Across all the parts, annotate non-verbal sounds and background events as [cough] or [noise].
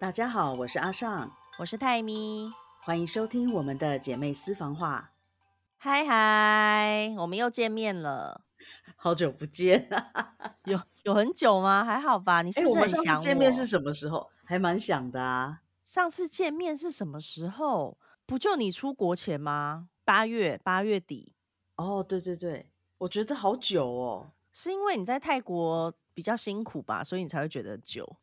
大家好，我是阿尚，我是泰咪，欢迎收听我们的姐妹私房话。嗨嗨，我们又见面了，[laughs] 好久不见，有有很久吗？还好吧？你是不是很想我？见面是什么时候？还蛮想的啊。上次见面是什么时候？不就你出国前吗？八月八月底。哦，对对对，我觉得好久哦，是因为你在泰国比较辛苦吧，所以你才会觉得久。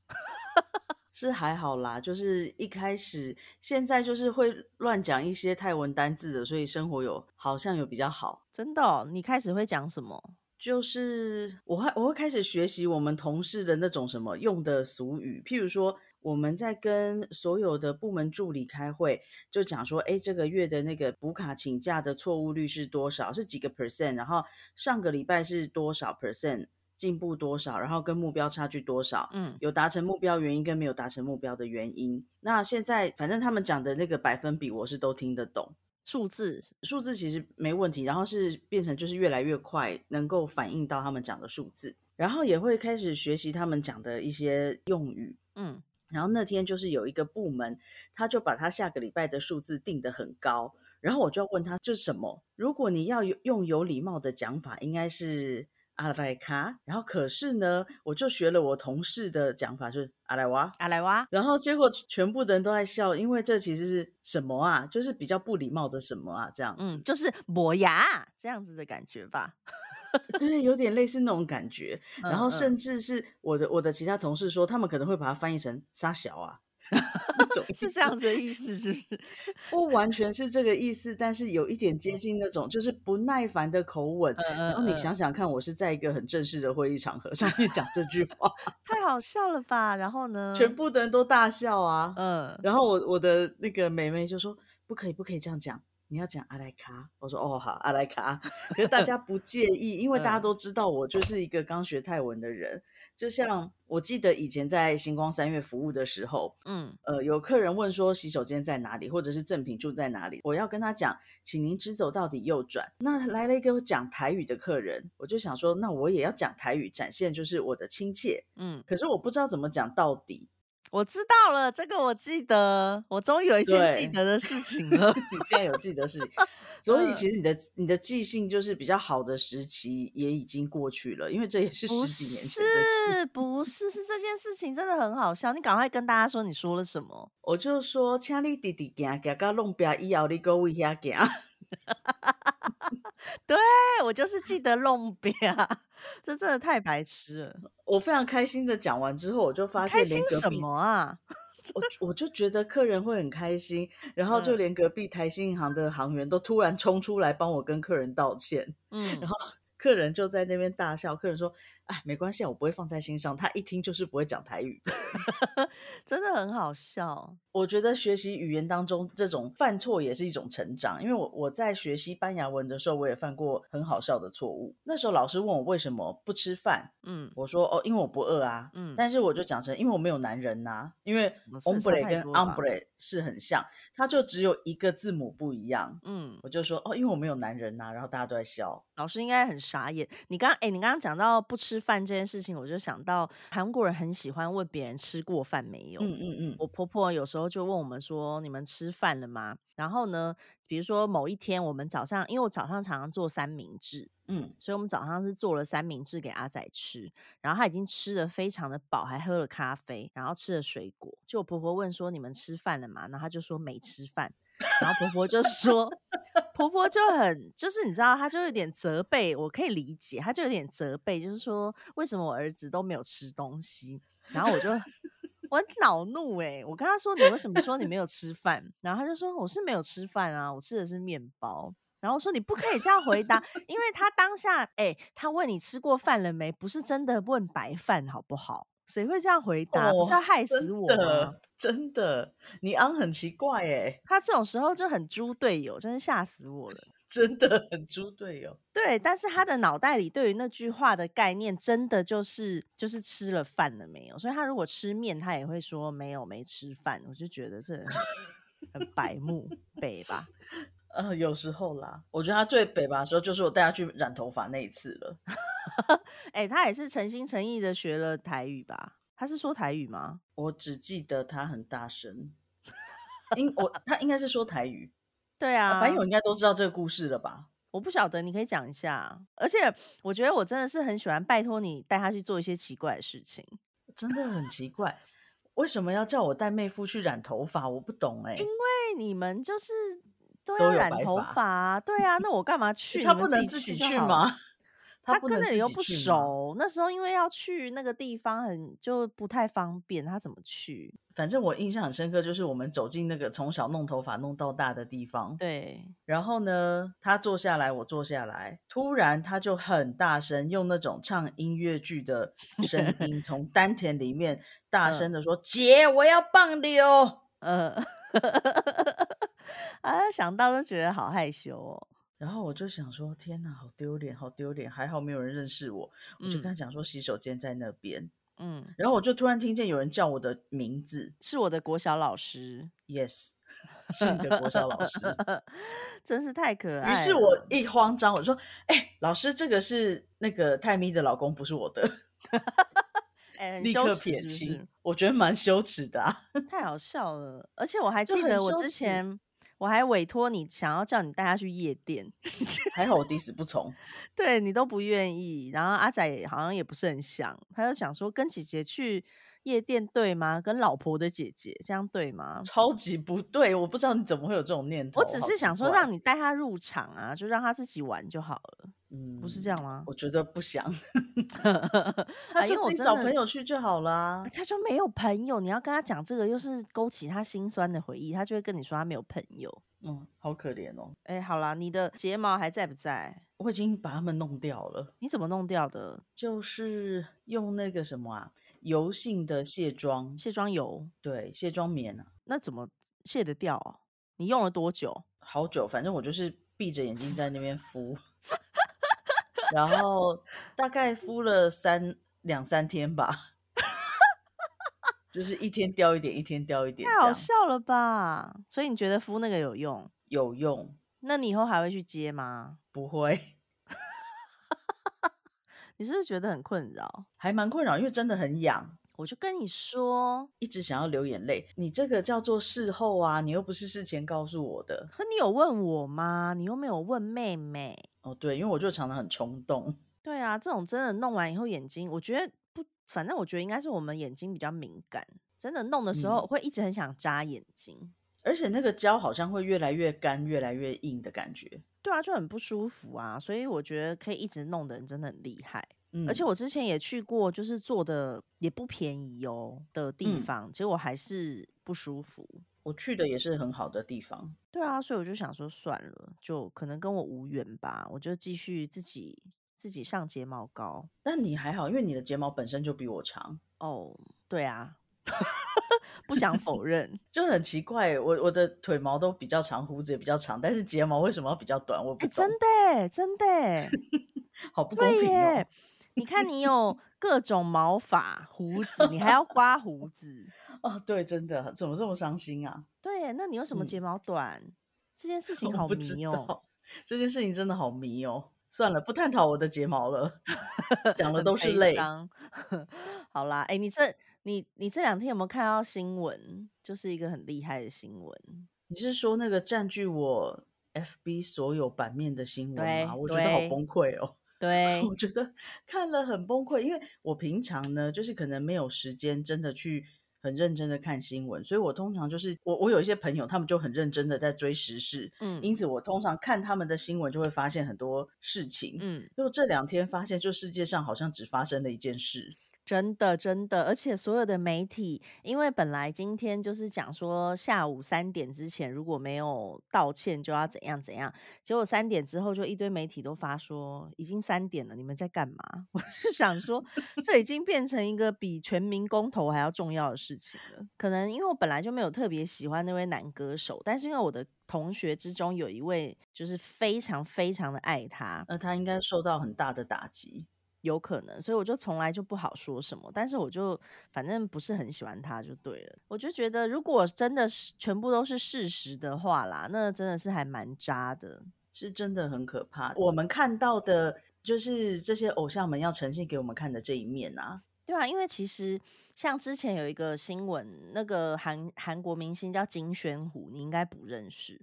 是还好啦，就是一开始，现在就是会乱讲一些泰文单字的，所以生活有好像有比较好。真的，你开始会讲什么？就是我会我会开始学习我们同事的那种什么用的俗语，譬如说我们在跟所有的部门助理开会，就讲说，哎，这个月的那个补卡请假的错误率是多少？是几个 percent？然后上个礼拜是多少 percent？进步多少，然后跟目标差距多少？嗯，有达成目标原因跟没有达成目标的原因。那现在反正他们讲的那个百分比，我是都听得懂。数字数字其实没问题，然后是变成就是越来越快能够反映到他们讲的数字，然后也会开始学习他们讲的一些用语。嗯，然后那天就是有一个部门，他就把他下个礼拜的数字定得很高，然后我就要问他这是什么？如果你要用有礼貌的讲法，应该是。阿莱卡，然后可是呢，我就学了我同事的讲法，就是阿莱哇，阿莱哇，然后结果全部的人都在笑，因为这其实是什么啊？就是比较不礼貌的什么啊？这样，嗯，就是磨牙这样子的感觉吧？对，有点类似那种感觉。[laughs] 然后甚至是我的我的其他同事说，他们可能会把它翻译成沙小啊。[laughs] [laughs] 是这样子的意思，是不是？[laughs] 不完全是这个意思，但是有一点接近那种，就是不耐烦的口吻。然后你想想看，我是在一个很正式的会议场合上面讲这句话，太好笑了吧？然后呢，全部的人都大笑啊。嗯，然后我我的那个妹妹就说：“不可以，不可以这样讲。”你要讲阿莱卡，我说哦好，阿莱卡，可是大家不介意，因为大家都知道我就是一个刚学泰文的人。就像我记得以前在星光三月服务的时候，嗯，呃，有客人问说洗手间在哪里，或者是赠品住在哪里，我要跟他讲，请您直走到底右转。那来了一个讲台语的客人，我就想说，那我也要讲台语，展现就是我的亲切，嗯，可是我不知道怎么讲到底。我知道了，这个我记得，我终于有一件记得的事情了。你现在有记得事情，[laughs] 所以其实你的你的记性就是比较好的时期也已经过去了，因为这也是十几年前的事。不是，是这件事情真的很好笑。你赶快跟大家说你说了什么。我就说，请你弟弟行行到弄边以后，你搁位遐行。[laughs] [laughs] 对我就是记得弄啊，这真的太白痴了。我非常开心的讲完之后，我就发现开心什么啊，[laughs] 我我就觉得客人会很开心，然后就连隔壁台新银行的行员都突然冲出来帮我跟客人道歉，嗯，然后。[laughs] 客人就在那边大笑。客人说：“哎，没关系，我不会放在心上。他一听就是不会讲台语，[laughs] 真的很好笑。我觉得学习语言当中，这种犯错也是一种成长。因为我我在学西班牙文的时候，我也犯过很好笑的错误。那时候老师问我为什么不吃饭，嗯，我说哦，因为我不饿啊，嗯，但是我就讲成因为我没有男人呐，因为 ombre 跟 ombre 是很像，它就只有一个字母不一样，嗯，我就说哦，因为我没有男人呐，然后大家都在笑，老师应该很。傻眼！你刚哎，你刚刚讲到不吃饭这件事情，我就想到韩国人很喜欢问别人吃过饭没有。嗯嗯嗯。我婆婆有时候就问我们说：“你们吃饭了吗？”然后呢，比如说某一天我们早上，因为我早上常常做三明治，嗯，所以我们早上是做了三明治给阿仔吃，然后他已经吃的非常的饱，还喝了咖啡，然后吃了水果。就我婆婆问说：“你们吃饭了吗？”然后他就说：“没吃饭。”然后婆婆就说。[laughs] 婆婆就很，就是你知道，她就有点责备，我可以理解，她就有点责备，就是说为什么我儿子都没有吃东西，然后我就我很恼怒哎，我跟他说你为什么说你没有吃饭，然后他就说我是没有吃饭啊，我吃的是面包，然后说你不可以这样回答，因为他当下哎，他问你吃过饭了没，不是真的问白饭好不好？谁会这样回答？不是要害死我吗？真的，你昂很奇怪哎。他这种时候就很猪队友，真是吓死我了。[laughs] 真的很猪队友。对，但是他的脑袋里对于那句话的概念，真的就是就是吃了饭了没有？所以他如果吃面，他也会说没有没吃饭。我就觉得这很白目北吧。呃，有时候啦，我觉得他最北吧的时候，就是我带他去染头发那一次了。[laughs] 哎，他也是诚心诚意的学了台语吧？他是说台语吗？我只记得他很大声，应我他应该是说台语。[laughs] 对啊，朋友应该都知道这个故事了吧？我不晓得，你可以讲一下。而且我觉得我真的是很喜欢拜托你带他去做一些奇怪的事情，真的很奇怪，为什么要叫我带妹夫去染头发？我不懂哎。因为你们就是都要染头发，对啊，那我干嘛 [laughs] 去？他不能自己去吗？他跟着又不熟，那时候因为要去那个地方，很就不太方便，他怎么去？反正我印象很深刻，就是我们走进那个从小弄头发弄到大的地方，对。然后呢，他坐下来，我坐下来，突然他就很大声，用那种唱音乐剧的声 [laughs] 音，从丹田里面大声的说：“姐，我要棒溜。”呃，啊，想到都觉得好害羞哦。然后我就想说，天哪，好丢脸，好丢脸！还好没有人认识我。我就跟他讲说，洗手间在那边。嗯，然后我就突然听见有人叫我的名字，是我的国小老师。Yes，[laughs] 是你的国小老师，[laughs] 真是太可爱。于是我一慌张，我说：“哎，老师，这个是那个泰咪的老公，不是我的。[laughs] ”哎，立刻撇清，我觉得蛮羞耻的，啊太好笑了。而且我还记得我之前。我还委托你，想要叫你带他去夜店，[laughs] 还好我抵死不从。对你都不愿意，然后阿仔好像也不是很想，他就想说跟姐姐去夜店对吗？跟老婆的姐姐这样对吗？超级不对，我不知道你怎么会有这种念头。我只是想说让你带他入场啊，就让他自己玩就好了。嗯，不是这样吗？我觉得不想，[laughs] 他就自己找朋友去就好了。他说没有朋友，你要跟他讲这个，又是勾起他心酸的回忆，他就会跟你说他没有朋友。嗯，好可怜哦。哎，好啦，你的睫毛还在不在？我已经把它们弄掉了。你怎么弄掉的？就是用那个什么啊，油性的卸妆，卸妆油，对，卸妆棉啊。那怎么卸得掉啊？你用了多久？好久，反正我就是闭着眼睛在那边敷。[laughs] 然后大概敷了三两三天吧，就是一天掉一点，一天掉一点，太好笑了吧？所以你觉得敷那个有用？有用。那你以后还会去接吗？不会。你是不是觉得很困扰？还蛮困扰，因为真的很痒。我就跟你说，一直想要流眼泪。你这个叫做事后啊，你又不是事前告诉我的。可你有问我吗？你又没有问妹妹。哦，对，因为我就常常很冲动。对啊，这种真的弄完以后眼睛，我觉得不，反正我觉得应该是我们眼睛比较敏感，真的弄的时候会一直很想扎眼睛，而且那个胶好像会越来越干、越来越硬的感觉。对啊，就很不舒服啊。所以我觉得可以一直弄的人真的很厉害。嗯而且我之前也去过，就是做的也不便宜哦的地方，结果还是不舒服。我去的也是很好的地方。对啊，所以我就想说算了，就可能跟我无缘吧，我就继续自己自己上睫毛膏。但你还好，因为你的睫毛本身就比我长。哦，对啊，不想否认，[laughs] 就很奇怪，我我的腿毛都比较长，胡子也比较长，但是睫毛为什么要比较短？我不真的真的，[laughs] 好不公平哦。你看，你有 [laughs] 各种毛发、胡子，你还要刮胡子哦。对，真的，怎么这么伤心啊？对，那你为什么睫毛短？这件事情好迷哦。这件事情真的好迷哦。算了，不探讨我的睫毛了，讲的都是泪。好啦，哎，你这你你这两天有没有看到新闻？就是一个很厉害的新闻。你是说那个占据我 FB 所有版面的新闻吗？我觉得好崩溃哦。对，[laughs] 我觉得看了很崩溃，因为我平常呢，就是可能没有时间真的去很认真的看新闻，所以我通常就是我我有一些朋友，他们就很认真的在追时事，嗯，因此我通常看他们的新闻就会发现很多事情，嗯，就这两天发现，就世界上好像只发生了一件事。真的，真的，而且所有的媒体，因为本来今天就是讲说下午三点之前如果没有道歉就要怎样怎样，结果三点之后就一堆媒体都发说已经三点了，你们在干嘛？[laughs] 我是想说，这已经变成一个比全民公投还要重要的事情了。可能因为我本来就没有特别喜欢那位男歌手，但是因为我的同学之中有一位就是非常非常的爱他，那他应该受到很大的打击。有可能，所以我就从来就不好说什么，但是我就反正不是很喜欢他，就对了。我就觉得，如果真的是全部都是事实的话啦，那真的是还蛮渣的，是真的很可怕。我们看到的就是这些偶像们要呈现给我们看的这一面啊，对啊，因为其实像之前有一个新闻，那个韩韩国明星叫金宣虎，你应该不认识。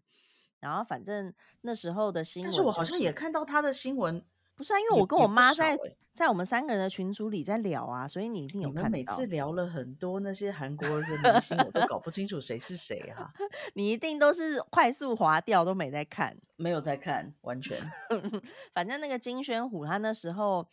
然后反正那时候的新闻，但是我好像也看到他的新闻。不是啊，因为我跟我妈在在我们三个人的群组里在聊啊，所以你一定有看到。每次聊了很多那些韩国的明星，我都搞不清楚谁是谁啊。[laughs] 你一定都是快速划掉，都没在看，没有在看，完全。[laughs] 反正那个金宣虎，他那时候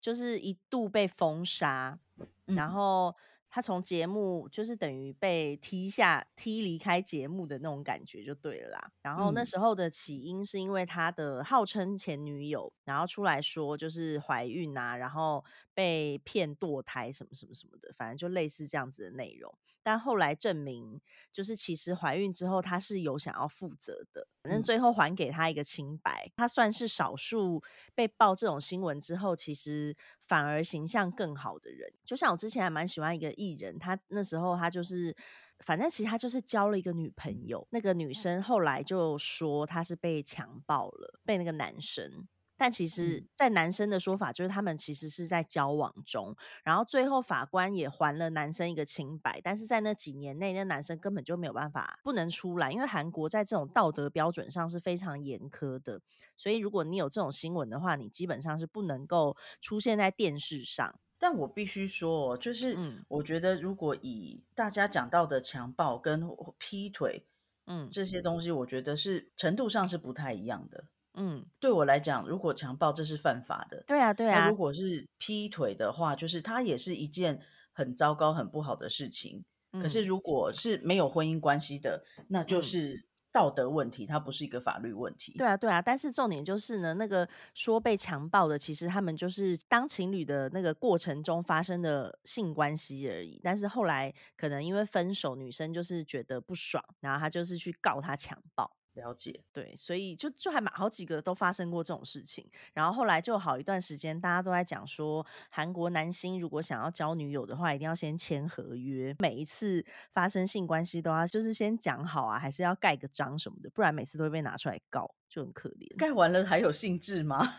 就是一度被封杀，然后。他从节目就是等于被踢下、踢离开节目的那种感觉就对了啦。然后那时候的起因是因为他的号称前女友，然后出来说就是怀孕啊，然后被骗堕胎什么什么什么的，反正就类似这样子的内容。但后来证明，就是其实怀孕之后，他是有想要负责的。反正最后还给他一个清白，他算是少数被爆这种新闻之后，其实反而形象更好的人。就像我之前还蛮喜欢一个艺人，他那时候他就是，反正其实他就是交了一个女朋友，那个女生后来就说他是被强暴了，被那个男生。但其实，在男生的说法，就是他们其实是在交往中，然后最后法官也还了男生一个清白，但是在那几年内，那男生根本就没有办法不能出来，因为韩国在这种道德标准上是非常严苛的，所以如果你有这种新闻的话，你基本上是不能够出现在电视上。但我必须说，就是我觉得如果以大家讲到的强暴跟劈腿，嗯，这些东西，我觉得是程度上是不太一样的。嗯，对我来讲，如果强暴这是犯法的，对啊，对啊。如果是劈腿的话，就是它也是一件很糟糕、很不好的事情。可是如果是没有婚姻关系的，那就是道德问题，它不是一个法律问题。对啊，对啊。但是重点就是呢，那个说被强暴的，其实他们就是当情侣的那个过程中发生的性关系而已。但是后来可能因为分手，女生就是觉得不爽，然后她就是去告他强暴。了解，对，所以就就还蛮好几个都发生过这种事情，然后后来就好一段时间，大家都在讲说，韩国男星如果想要交女友的话，一定要先签合约，每一次发生性关系都要就是先讲好啊，还是要盖个章什么的，不然每次都会被拿出来告，就很可怜。盖完了还有兴致吗？[laughs]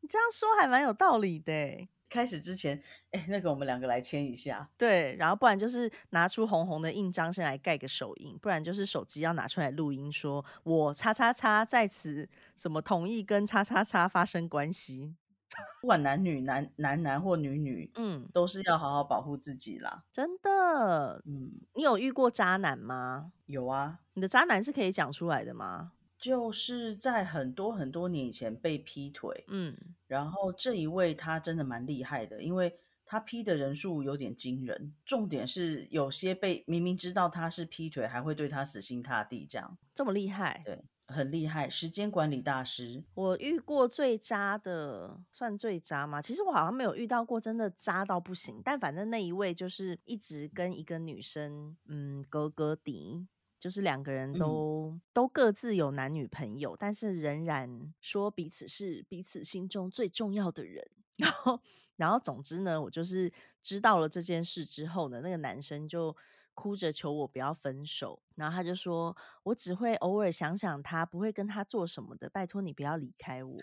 你这样说还蛮有道理的。开始之前，哎，那个我们两个来签一下，对，然后不然就是拿出红红的印章先来盖个手印，不然就是手机要拿出来录音，说我叉叉叉在此什么同意跟叉叉叉发生关系，不管男女男男男或女女，嗯，都是要好好保护自己啦，真的，嗯，你有遇过渣男吗？有啊，你的渣男是可以讲出来的吗？就是在很多很多年以前被劈腿，嗯，然后这一位他真的蛮厉害的，因为他劈的人数有点惊人。重点是有些被明明知道他是劈腿，还会对他死心塌地，这样这么厉害？对，很厉害，时间管理大师。我遇过最渣的，算最渣吗？其实我好像没有遇到过真的渣到不行，但反正那一位就是一直跟一个女生，嗯，哥哥迪。就是两个人都都各自有男女朋友，但是仍然说彼此是彼此心中最重要的人。[laughs] 然后，然后，总之呢，我就是知道了这件事之后呢，那个男生就哭着求我不要分手。然后他就说：“我只会偶尔想想他，不会跟他做什么的，拜托你不要离开我。”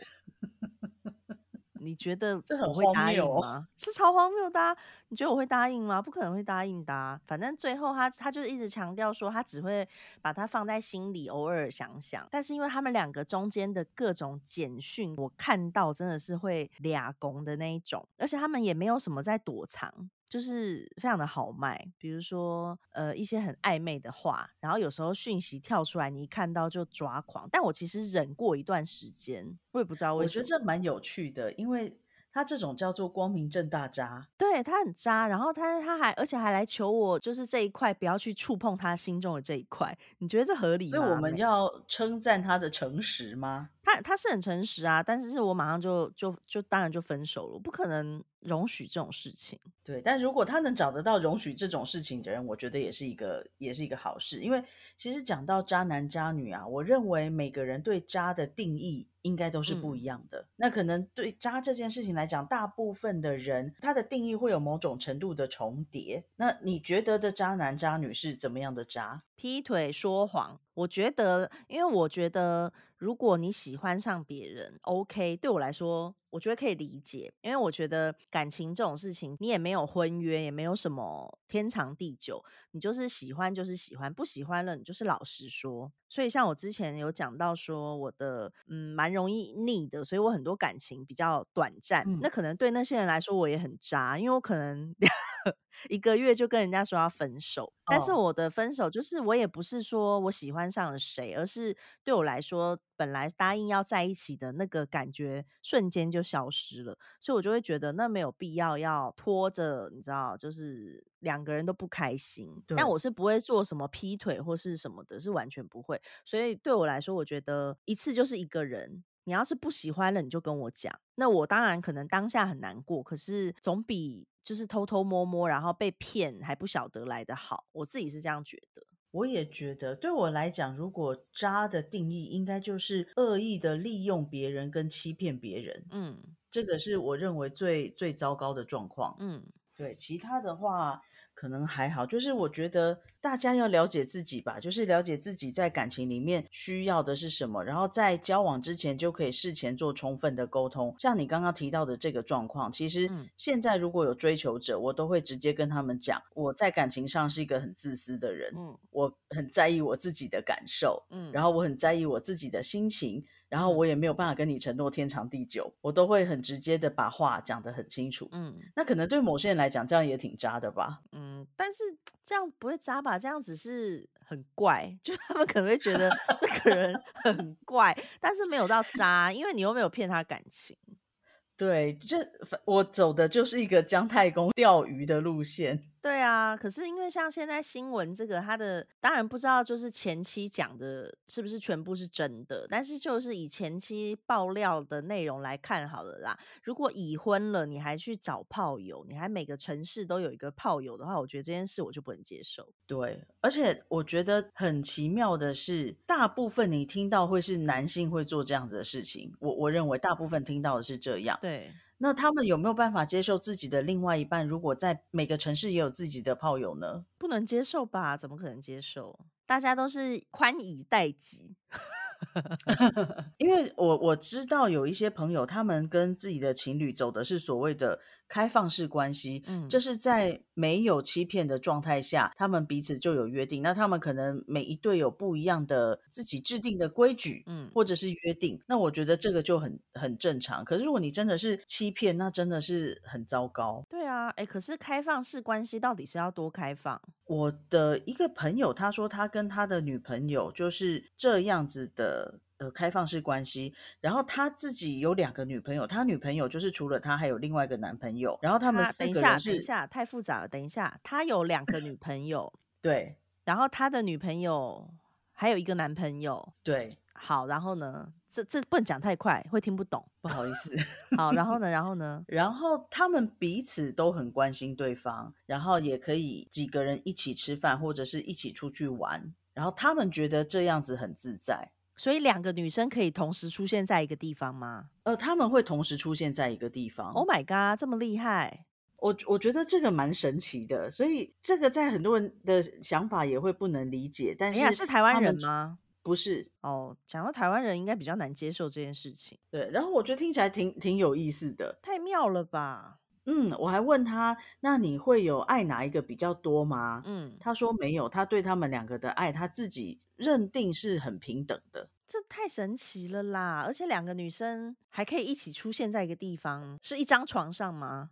你觉得我会答应吗？是超荒谬的。你觉得我会答应吗？不可能会答应的。反正最后他他就一直强调说，他只会把它放在心里，偶尔想想。但是因为他们两个中间的各种简讯，我看到真的是会俩拱的那一种，而且他们也没有什么在躲藏。就是非常的豪迈，比如说呃一些很暧昧的话，然后有时候讯息跳出来，你一看到就抓狂。但我其实忍过一段时间，我也不知道为什么。我觉得这蛮有趣的，因为他这种叫做光明正大渣，对他很渣，然后他他还而且还来求我，就是这一块不要去触碰他心中的这一块。你觉得这合理吗？所以我们要称赞他的诚实吗？他他是很诚实啊，但是是我马上就就就当然就分手了，我不可能。容许这种事情，对，但如果他能找得到容许这种事情的人，我觉得也是一个，也是一个好事。因为其实讲到渣男渣女啊，我认为每个人对渣的定义应该都是不一样的。那可能对渣这件事情来讲，大部分的人他的定义会有某种程度的重叠。那你觉得的渣男渣女是怎么样的渣？劈腿、说谎，我觉得，因为我觉得，如果你喜欢上别人，OK，对我来说，我觉得可以理解。因为我觉得感情这种事情，你也没有婚约，也没有什么天长地久，你就是喜欢就是喜欢，不喜欢了你就是老实说。所以像我之前有讲到说，我的嗯蛮容易腻的，所以我很多感情比较短暂。那可能对那些人来说，我也很渣，因为我可能。[laughs] 一个月就跟人家说要分手，但是我的分手就是我也不是说我喜欢上了谁，而是对我来说，本来答应要在一起的那个感觉瞬间就消失了，所以我就会觉得那没有必要要拖着，你知道，就是两个人都不开心。但我是不会做什么劈腿或是什么的，是完全不会。所以对我来说，我觉得一次就是一个人。你要是不喜欢了，你就跟我讲。那我当然可能当下很难过，可是总比就是偷偷摸摸然后被骗还不晓得来的好。我自己是这样觉得。我也觉得，对我来讲，如果渣的定义应该就是恶意的利用别人跟欺骗别人。嗯，这个是我认为最最糟糕的状况。嗯，对，其他的话。可能还好，就是我觉得大家要了解自己吧，就是了解自己在感情里面需要的是什么，然后在交往之前就可以事前做充分的沟通。像你刚刚提到的这个状况，其实现在如果有追求者，我都会直接跟他们讲，我在感情上是一个很自私的人，嗯，我很在意我自己的感受，嗯，然后我很在意我自己的心情。然后我也没有办法跟你承诺天长地久，我都会很直接的把话讲得很清楚。嗯，那可能对某些人来讲，这样也挺渣的吧？嗯，但是这样不会渣吧？这样只是很怪，[laughs] 就他们可能会觉得 [laughs] 这个人很怪，但是没有到渣，因为你又没有骗他感情。对，这我走的就是一个姜太公钓鱼的路线。对啊，可是因为像现在新闻这个，他的当然不知道就是前期讲的是不是全部是真的，但是就是以前期爆料的内容来看好了啦。如果已婚了，你还去找炮友，你还每个城市都有一个炮友的话，我觉得这件事我就不能接受。对，而且我觉得很奇妙的是，大部分你听到会是男性会做这样子的事情，我我认为大部分听到的是这样。对。那他们有没有办法接受自己的另外一半？如果在每个城市也有自己的炮友呢？不能接受吧？怎么可能接受？大家都是宽以待己。[laughs] 因为我我知道有一些朋友，他们跟自己的情侣走的是所谓的开放式关系，嗯，这是在没有欺骗的状态下，他们彼此就有约定。那他们可能每一对有不一样的自己制定的规矩，嗯，或者是约定。那我觉得这个就很很正常。可是如果你真的是欺骗，那真的是很糟糕。对啊，哎，可是开放式关系到底是要多开放？我的一个朋友他说，他跟他的女朋友就是这样子的。呃，开放式关系，然后他自己有两个女朋友，他女朋友就是除了他还有另外一个男朋友，然后他们四个人是等一下太复杂了，等一下他有两个女朋友，[laughs] 对，然后他的女朋友还有一个男朋友，对，好，然后呢，这这不能讲太快，会听不懂，不好意思，好，然后呢，然后呢，[laughs] 然后他们彼此都很关心对方，然后也可以几个人一起吃饭或者是一起出去玩，然后他们觉得这样子很自在。所以两个女生可以同时出现在一个地方吗？呃，他们会同时出现在一个地方。Oh my god，这么厉害！我我觉得这个蛮神奇的。所以这个在很多人的想法也会不能理解。但是是台湾人吗？不是哦。讲到台湾人，应该比较难接受这件事情。对，然后我觉得听起来挺挺有意思的。太妙了吧？嗯，我还问他，那你会有爱哪一个比较多吗？嗯，他说没有，他对他们两个的爱，他自己认定是很平等的。这太神奇了啦！而且两个女生还可以一起出现在一个地方，是一张床上吗？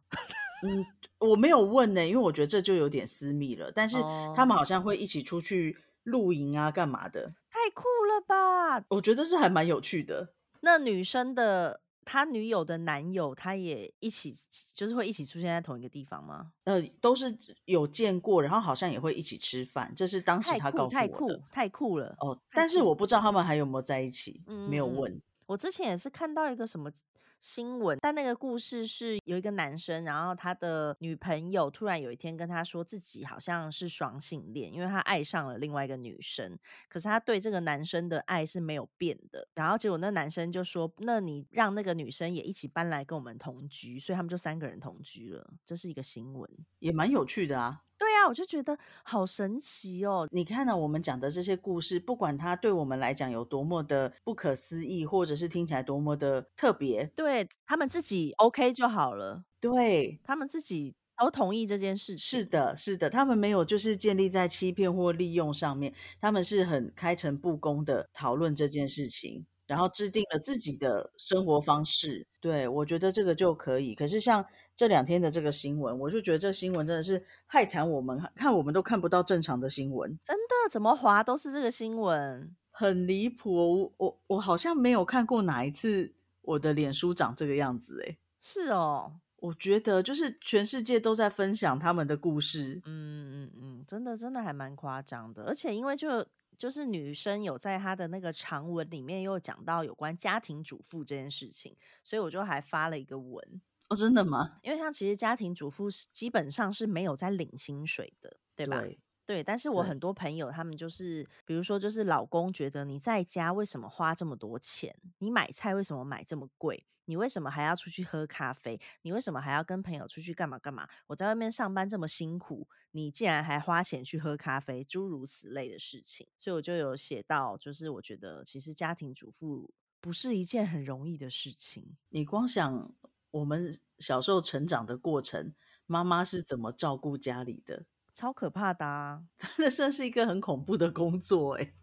嗯，我没有问呢，因为我觉得这就有点私密了。但是他们好像会一起出去露营啊，干嘛的？太酷了吧！我觉得这还蛮有趣的。那女生的。他女友的男友，他也一起，就是会一起出现在同一个地方吗？呃，都是有见过，然后好像也会一起吃饭。这是当时他告诉我的。太酷，太酷了哦！但是我不知道他们还有没有在一起，没有问。我之前也是看到一个什么。新闻，但那个故事是有一个男生，然后他的女朋友突然有一天跟他说自己好像是双性恋，因为他爱上了另外一个女生，可是他对这个男生的爱是没有变的。然后结果那男生就说：“那你让那个女生也一起搬来跟我们同居。”所以他们就三个人同居了。这是一个新闻，也蛮有趣的啊。对啊，啊，我就觉得好神奇哦。你看到我们讲的这些故事，不管它对我们来讲有多么的不可思议，或者是听起来多么的特别，对他们自己 OK 就好了。对他们自己。都同意这件事情，是的，是的，他们没有就是建立在欺骗或利用上面，他们是很开诚布公的讨论这件事情，然后制定了自己的生活方式。对我觉得这个就可以。可是像这两天的这个新闻，我就觉得这新闻真的是害惨我们，看我们都看不到正常的新闻，真的怎么滑都是这个新闻，很离谱。我我好像没有看过哪一次我的脸书长这个样子，哎，是哦。我觉得就是全世界都在分享他们的故事，嗯嗯嗯，真的真的还蛮夸张的。而且因为就就是女生有在她的那个长文里面又讲到有关家庭主妇这件事情，所以我就还发了一个文。哦，真的吗？因为像其实家庭主妇是基本上是没有在领薪水的，对吧？对，但是我很多朋友他们就是，比如说就是老公觉得你在家为什么花这么多钱？你买菜为什么买这么贵？你为什么还要出去喝咖啡？你为什么还要跟朋友出去干嘛干嘛？我在外面上班这么辛苦，你竟然还花钱去喝咖啡，诸如此类的事情。所以我就有写到，就是我觉得其实家庭主妇不是一件很容易的事情。你光想我们小时候成长的过程，妈妈是怎么照顾家里的，超可怕的啊！真的算是一个很恐怖的工作哎。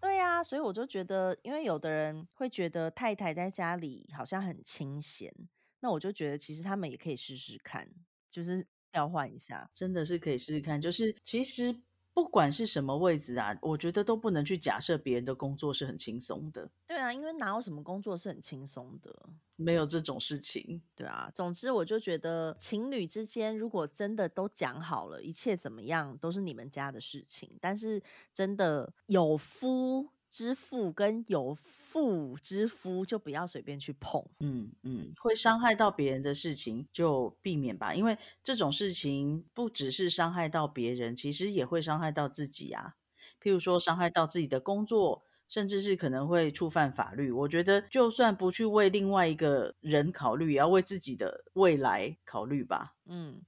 所以我就觉得，因为有的人会觉得太太在家里好像很清闲，那我就觉得其实他们也可以试试看，就是调换一下，真的是可以试试看。就是其实不管是什么位置啊，我觉得都不能去假设别人的工作是很轻松的。对啊，因为哪有什么工作是很轻松的？没有这种事情。对啊，总之我就觉得情侣之间如果真的都讲好了，一切怎么样都是你们家的事情。但是真的有夫。之父跟有妇之夫就不要随便去碰，嗯嗯，会伤害到别人的事情就避免吧，因为这种事情不只是伤害到别人，其实也会伤害到自己啊。譬如说伤害到自己的工作，甚至是可能会触犯法律。我觉得就算不去为另外一个人考虑，也要为自己的未来考虑吧。嗯。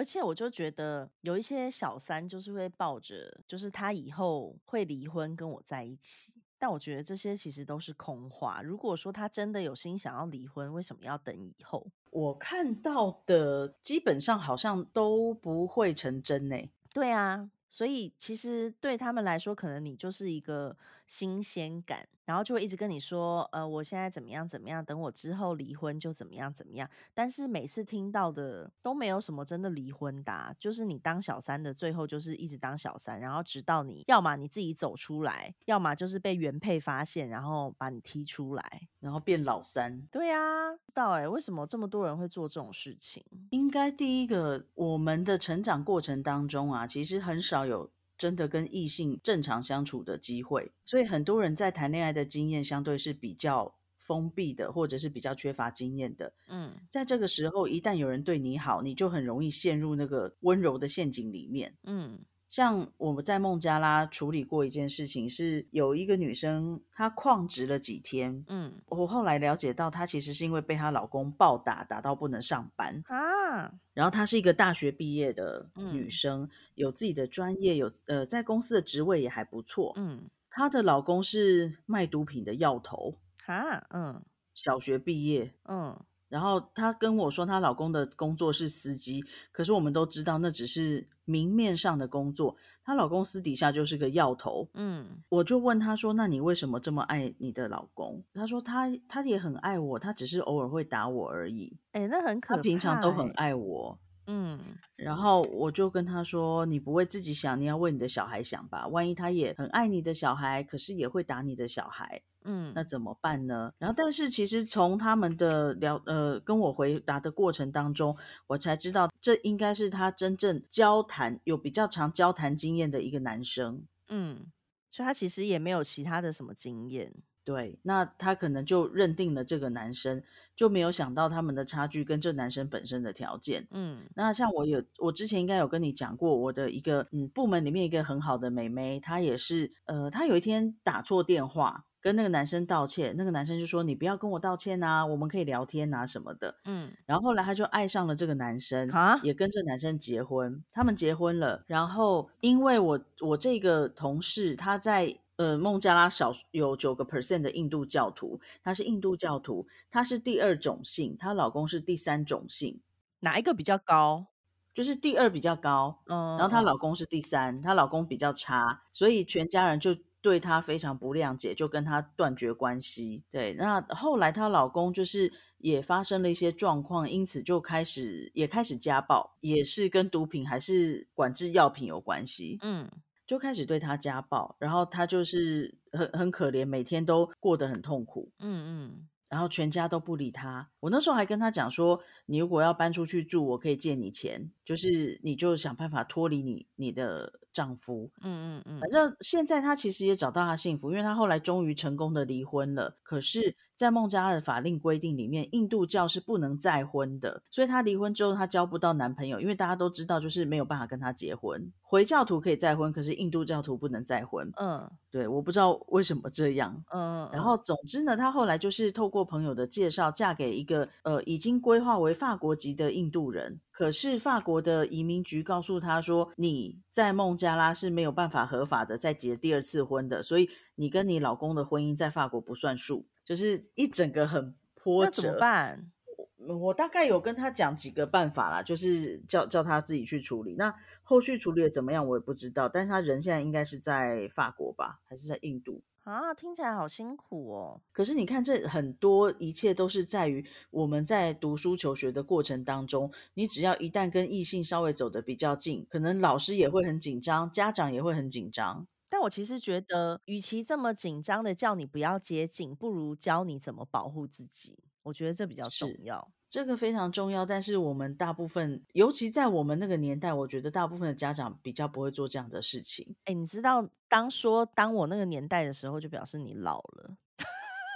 而且我就觉得有一些小三就是会抱着，就是他以后会离婚跟我在一起，但我觉得这些其实都是空话。如果说他真的有心想要离婚，为什么要等以后？我看到的基本上好像都不会成真呢。对啊。所以其实对他们来说，可能你就是一个新鲜感，然后就会一直跟你说，呃，我现在怎么样怎么样，等我之后离婚就怎么样怎么样。但是每次听到的都没有什么真的离婚的，就是你当小三的，最后就是一直当小三，然后直到你要么你自己走出来，要么就是被原配发现，然后把你踢出来，然后变老三。对啊，知道哎，为什么这么多人会做这种事情？应该第一个，我们的成长过程当中啊，其实很少。有真的跟异性正常相处的机会，所以很多人在谈恋爱的经验相对是比较封闭的，或者是比较缺乏经验的。嗯，在这个时候，一旦有人对你好，你就很容易陷入那个温柔的陷阱里面。嗯，像我们在孟加拉处理过一件事情，是有一个女生她旷职了几天。嗯，我后来了解到，她其实是因为被她老公暴打，打到不能上班啊。然后她是一个大学毕业的女生，有自己的专业，有呃在公司的职位也还不错。嗯，她的老公是卖毒品的药头。哈，嗯，小学毕业。嗯。然后她跟我说，她老公的工作是司机，可是我们都知道那只是明面上的工作，她老公私底下就是个药头。嗯，我就问她说：“那你为什么这么爱你的老公？”她说：“他他也很爱我，他只是偶尔会打我而已。”哎，那很可他平常都很爱我。嗯，然后我就跟他说：“你不为自己想，你要为你的小孩想吧。万一他也很爱你的小孩，可是也会打你的小孩。”嗯，那怎么办呢？然后，但是其实从他们的聊呃跟我回答的过程当中，我才知道这应该是他真正交谈有比较长交谈经验的一个男生。嗯，所以他其实也没有其他的什么经验。对，那他可能就认定了这个男生，就没有想到他们的差距跟这男生本身的条件。嗯，那像我有，我之前应该有跟你讲过，我的一个嗯部门里面一个很好的美眉，她也是，呃，她有一天打错电话跟那个男生道歉，那个男生就说你不要跟我道歉啊，我们可以聊天啊什么的。嗯，然后后来他就爱上了这个男生，啊，也跟这个男生结婚，他们结婚了。然后因为我我这个同事他在。呃，孟加拉少有九个 percent 的印度教徒，她是印度教徒，她是第二种姓，她老公是第三种姓，哪一个比较高？就是第二比较高，嗯，然后她老公是第三，她老公比较差，所以全家人就对她非常不谅解，就跟她断绝关系。对，那后来她老公就是也发生了一些状况，因此就开始也开始家暴，也是跟毒品还是管制药品有关系，嗯。就开始对她家暴，然后她就是很很可怜，每天都过得很痛苦。嗯嗯，然后全家都不理她。我那时候还跟她讲说，你如果要搬出去住，我可以借你钱，就是你就想办法脱离你你的丈夫。嗯嗯嗯，反正现在她其实也找到她幸福，因为她后来终于成功的离婚了。可是。在孟加拉的法令规定里面，印度教是不能再婚的，所以她离婚之后，她交不到男朋友，因为大家都知道，就是没有办法跟她结婚。回教徒可以再婚，可是印度教徒不能再婚。嗯，对，我不知道为什么这样。嗯，然后总之呢，她后来就是透过朋友的介绍，嫁给一个呃已经规划为法国籍的印度人。可是法国的移民局告诉他说，你在孟加拉是没有办法合法的再结第二次婚的，所以你跟你老公的婚姻在法国不算数。就是一整个很波折，怎么办？我我大概有跟他讲几个办法啦，就是叫叫他自己去处理。那后续处理的怎么样，我也不知道。但是他人现在应该是在法国吧，还是在印度啊？听起来好辛苦哦。可是你看，这很多一切都是在于我们在读书求学的过程当中，你只要一旦跟异性稍微走得比较近，可能老师也会很紧张，家长也会很紧张。但我其实觉得，与其这么紧张的叫你不要接近，不如教你怎么保护自己。我觉得这比较重要，这个非常重要。但是我们大部分，尤其在我们那个年代，我觉得大部分的家长比较不会做这样的事情。哎，你知道，当说当我那个年代的时候，就表示你老了。[laughs]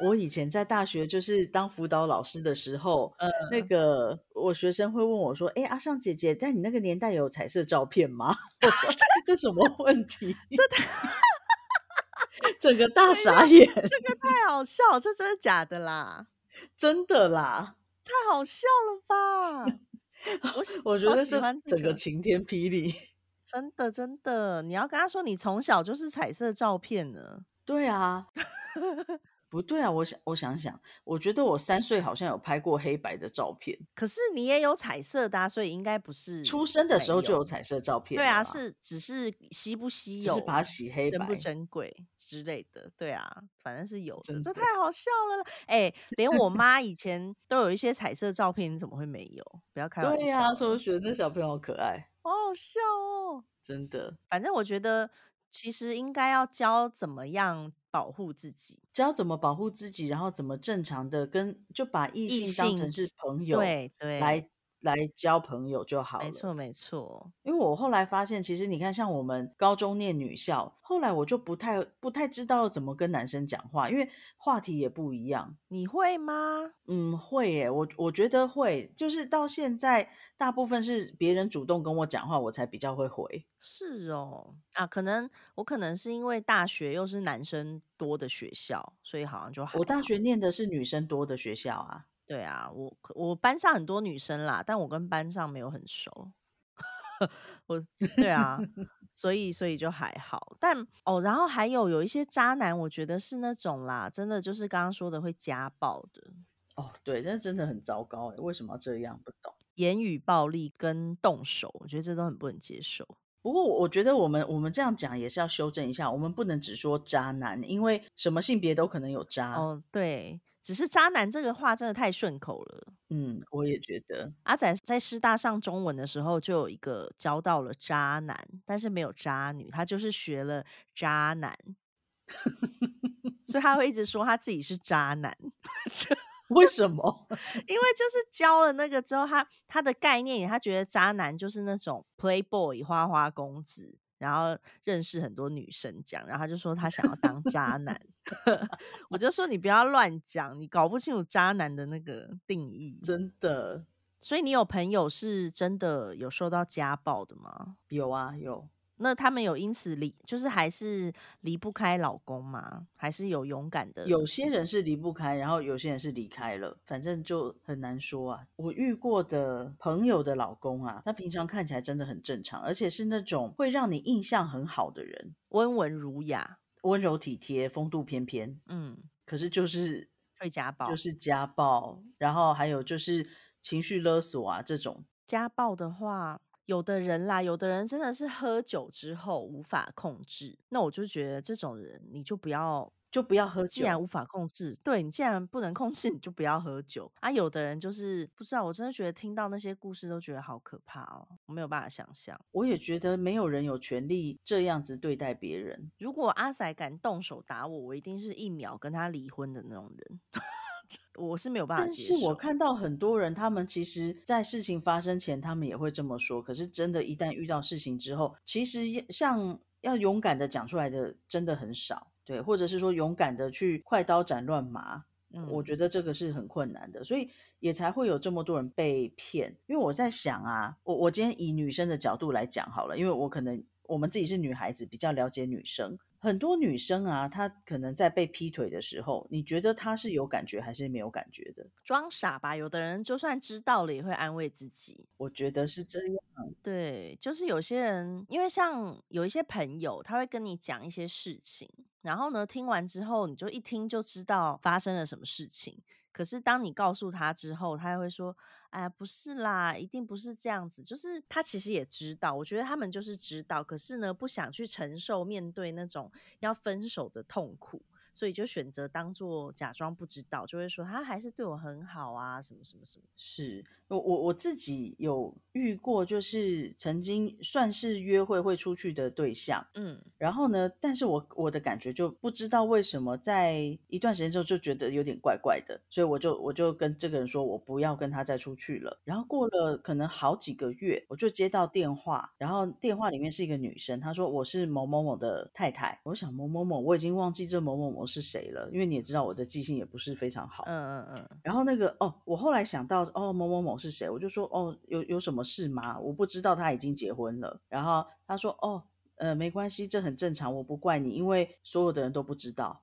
我以前在大学就是当辅导老师的时候，呃，那个我学生会问我说：“哎，阿尚姐姐，在你那个年代有彩色照片吗？” [laughs] 我说：[laughs] “这什么问题？”整个大傻眼，这个太好笑，这真的假的啦？真的啦，太好笑了吧？[laughs] 我我觉得这整个晴天霹雳，[laughs] 真的真的，你要跟他说你从小就是彩色照片呢？对啊。[laughs] 不对啊，我想我想想，我觉得我三岁好像有拍过黑白的照片，可是你也有彩色的，啊所以应该不是出生的时候就有彩色照片。对啊，是只是稀不稀有，是把它洗黑白，珍不珍贵之类的。对啊，反正是有的，这太好笑了。哎，连我妈以前都有一些彩色照片，你怎么会没有？不要开玩笑。对呀，所以我觉得那小朋友好可爱，好好笑哦。真的，反正我觉得其实应该要教怎么样。保护自己，教怎么保护自己，然后怎么正常的跟就把异性当成是朋友，对对，来来交朋友就好了。没错没错，因为我后来发现，其实你看，像我们高中念女校，后来我就不太不太知道怎么跟男生讲话，因为话题也不一样。你会吗？嗯，会耶。我我觉得会，就是到现在，大部分是别人主动跟我讲话，我才比较会回。是哦，啊，可能我可能是因为大学又是男生多的学校，所以好像就我大学念的是女生多的学校啊。对啊，我我班上很多女生啦，但我跟班上没有很熟。[laughs] 我 [laughs] 对啊，所以所以就还好。但哦，然后还有有一些渣男，我觉得是那种啦，真的就是刚刚说的会家暴的。哦，对，那真的很糟糕哎，为什么要这样？不懂。言语暴力跟动手，我觉得这都很不能接受。不过，我觉得我们我们这样讲也是要修正一下，我们不能只说渣男，因为什么性别都可能有渣。哦，对，只是渣男这个话真的太顺口了。嗯，我也觉得。阿仔在师大上中文的时候，就有一个教到了渣男，但是没有渣女，他就是学了渣男，所以他会一直说他自己是渣男。[laughs] 为什么？[laughs] 因为就是教了那个之后，他他的概念，他觉得渣男就是那种 playboy 花花公子。然后认识很多女生讲，然后他就说他想要当 [laughs] 渣男，[laughs] 我就说你不要乱讲，你搞不清楚渣男的那个定义，真的。所以你有朋友是真的有受到家暴的吗？有啊，有。那他们有因此离，就是还是离不开老公吗？还是有勇敢的？有些人是离不开，然后有些人是离开了，反正就很难说啊。我遇过的朋友的老公啊，他平常看起来真的很正常，而且是那种会让你印象很好的人，温文儒雅、温柔体贴、风度翩翩。嗯，可是就是会家暴，就是家暴，然后还有就是情绪勒索啊这种。家暴的话。有的人啦，有的人真的是喝酒之后无法控制，那我就觉得这种人你就不要就不要喝酒。既然无法控制，对你既然不能控制，你就不要喝酒啊。有的人就是不知道，我真的觉得听到那些故事都觉得好可怕哦，我没有办法想象。我也觉得没有人有权利这样子对待别人。如果阿仔敢动手打我，我一定是一秒跟他离婚的那种人。我是没有办法，但是我看到很多人，他们其实，在事情发生前，他们也会这么说。可是，真的，一旦遇到事情之后，其实像要勇敢的讲出来的，真的很少。对，或者是说勇敢的去快刀斩乱麻，我觉得这个是很困难的，所以也才会有这么多人被骗。因为我在想啊，我我今天以女生的角度来讲好了，因为我可能我们自己是女孩子，比较了解女生。很多女生啊，她可能在被劈腿的时候，你觉得她是有感觉还是没有感觉的？装傻吧，有的人就算知道了也会安慰自己。我觉得是这样。对，就是有些人，因为像有一些朋友，他会跟你讲一些事情，然后呢，听完之后，你就一听就知道发生了什么事情。可是当你告诉他之后，他会说：“哎，不是啦，一定不是这样子。”就是他其实也知道，我觉得他们就是知道，可是呢，不想去承受面对那种要分手的痛苦。所以就选择当做假装不知道，就会说他还是对我很好啊，什么什么什么。是我我我自己有遇过，就是曾经算是约会会出去的对象，嗯，然后呢，但是我我的感觉就不知道为什么在一段时间之后就觉得有点怪怪的，所以我就我就跟这个人说我不要跟他再出去了。然后过了可能好几个月，我就接到电话，然后电话里面是一个女生，她说我是某某某的太太。我想某某某，我已经忘记这某某某。是谁了？因为你也知道我的记性也不是非常好。嗯嗯嗯。然后那个哦，我后来想到哦，某某某是谁？我就说哦，有有什么事吗？我不知道他已经结婚了。然后他说哦，呃，没关系，这很正常，我不怪你，因为所有的人都不知道。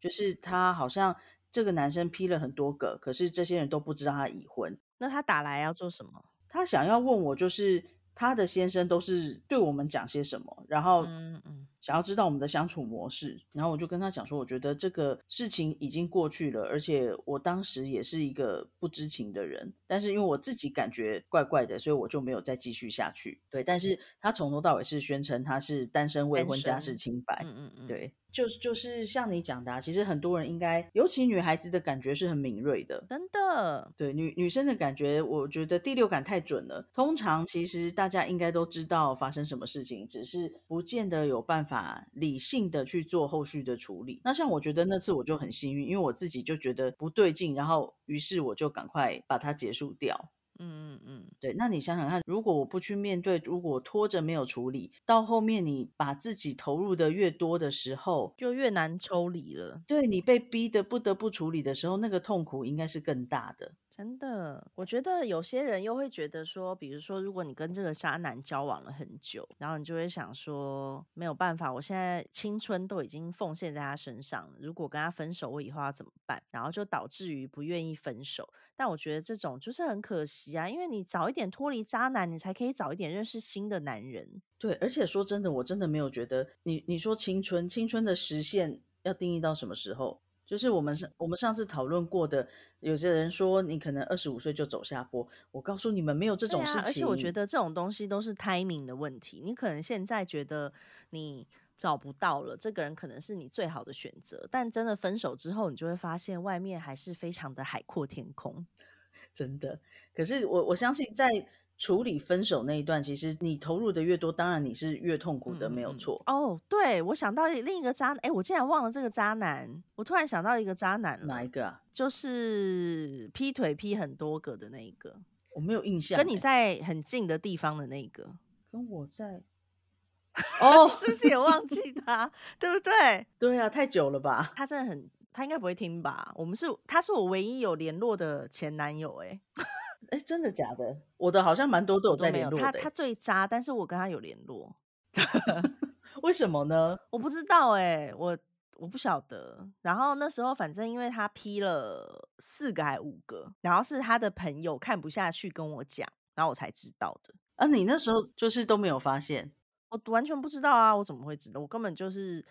就是他好像这个男生批了很多个，可是这些人都不知道他已婚。那他打来要做什么？他想要问我，就是他的先生都是对我们讲些什么？然后嗯嗯。想要知道我们的相处模式，然后我就跟他讲说，我觉得这个事情已经过去了，而且我当时也是一个不知情的人，但是因为我自己感觉怪怪的，所以我就没有再继续下去。对，但是他从头到尾是宣称他是单身未婚，家世清白。嗯嗯嗯，对，就就是像你讲的，其实很多人应该，尤其女孩子的感觉是很敏锐的，真的。对，女女生的感觉，我觉得第六感太准了。通常其实大家应该都知道发生什么事情，只是不见得有办法。理性的去做后续的处理。那像我觉得那次我就很幸运，因为我自己就觉得不对劲，然后于是我就赶快把它结束掉。嗯嗯嗯，对。那你想想看，如果我不去面对，如果拖着没有处理，到后面你把自己投入的越多的时候，就越难抽离了。对你被逼的不得不处理的时候，那个痛苦应该是更大的。真的，我觉得有些人又会觉得说，比如说，如果你跟这个渣男交往了很久，然后你就会想说，没有办法，我现在青春都已经奉献在他身上了，如果跟他分手，我以后要怎么办？然后就导致于不愿意分手。但我觉得这种就是很可惜啊，因为你早一点脱离渣男，你才可以早一点认识新的男人。对，而且说真的，我真的没有觉得你你说青春，青春的实现要定义到什么时候？就是我们上我们上次讨论过的，有些人说你可能二十五岁就走下坡，我告诉你们没有这种事情。而且我觉得这种东西都是 timing 的问题。你可能现在觉得你找不到了这个人，可能是你最好的选择，但真的分手之后，你就会发现外面还是非常的海阔天空。[laughs] 真的，可是我我相信在。处理分手那一段，其实你投入的越多，当然你是越痛苦的，没有错。哦，对，我想到另一个渣，哎，我竟然忘了这个渣男。我突然想到一个渣男，哪一个啊？就是劈腿劈很多个的那一个，我没有印象。跟你在很近的地方的那一个，跟我在 [laughs] 哦，是不是也忘记他？对不对？[laughs] 对啊，太久了吧？他真的很，他应该不会听吧？我们是，他是我唯一有联络的前男友，哎，哎，真的假的？我的好像蛮多都有在联络的。他他最渣，但是我跟他有联络，[laughs] 为什么呢？我不知道，哎，我我不晓得。然后那时候反正因为他批了四个还五个，然后是他的朋友看不下去跟我讲，然后我才知道的。啊，你那时候就是都没有发现，我完全不知道啊，我怎么会知道？我根本就是